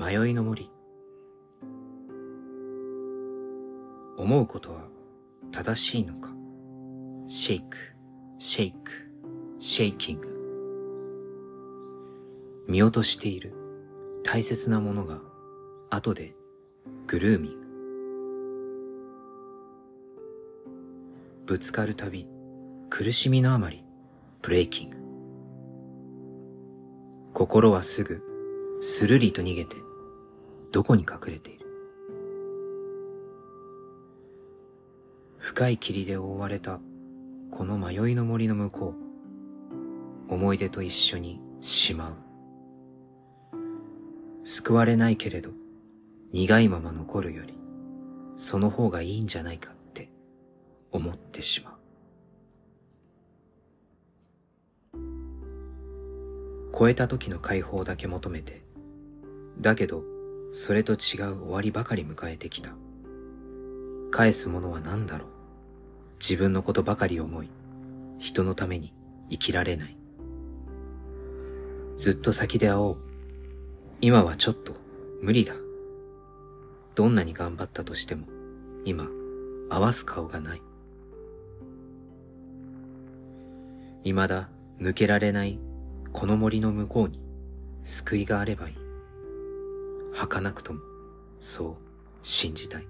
迷いの森。思うことは正しいのか？シェイク。シェイク。シェイキング。見落としている。大切なものが後でグルーミング。ぶつかるたび苦しみのあまりブレイキング。心はすぐスルリと逃げてどこに隠れている？深い霧で覆われたこの迷いの森の向こう。思い出と一緒にしまう。救われないけれど苦いまま残るよりその方がいいんじゃないかって思ってしまう。超えた時の解放だけ求めてだけどそれと違う終わりばかり迎えてきた。返すものは何だろう。自分のことばかり思い人のために生きられない。ずっと先で会おう。今はちょっと無理だ。どんなに頑張ったとしても今合わす顔がない。未だ抜けられないこの森の向こうに救いがあればいい。儚くともそう信じたい。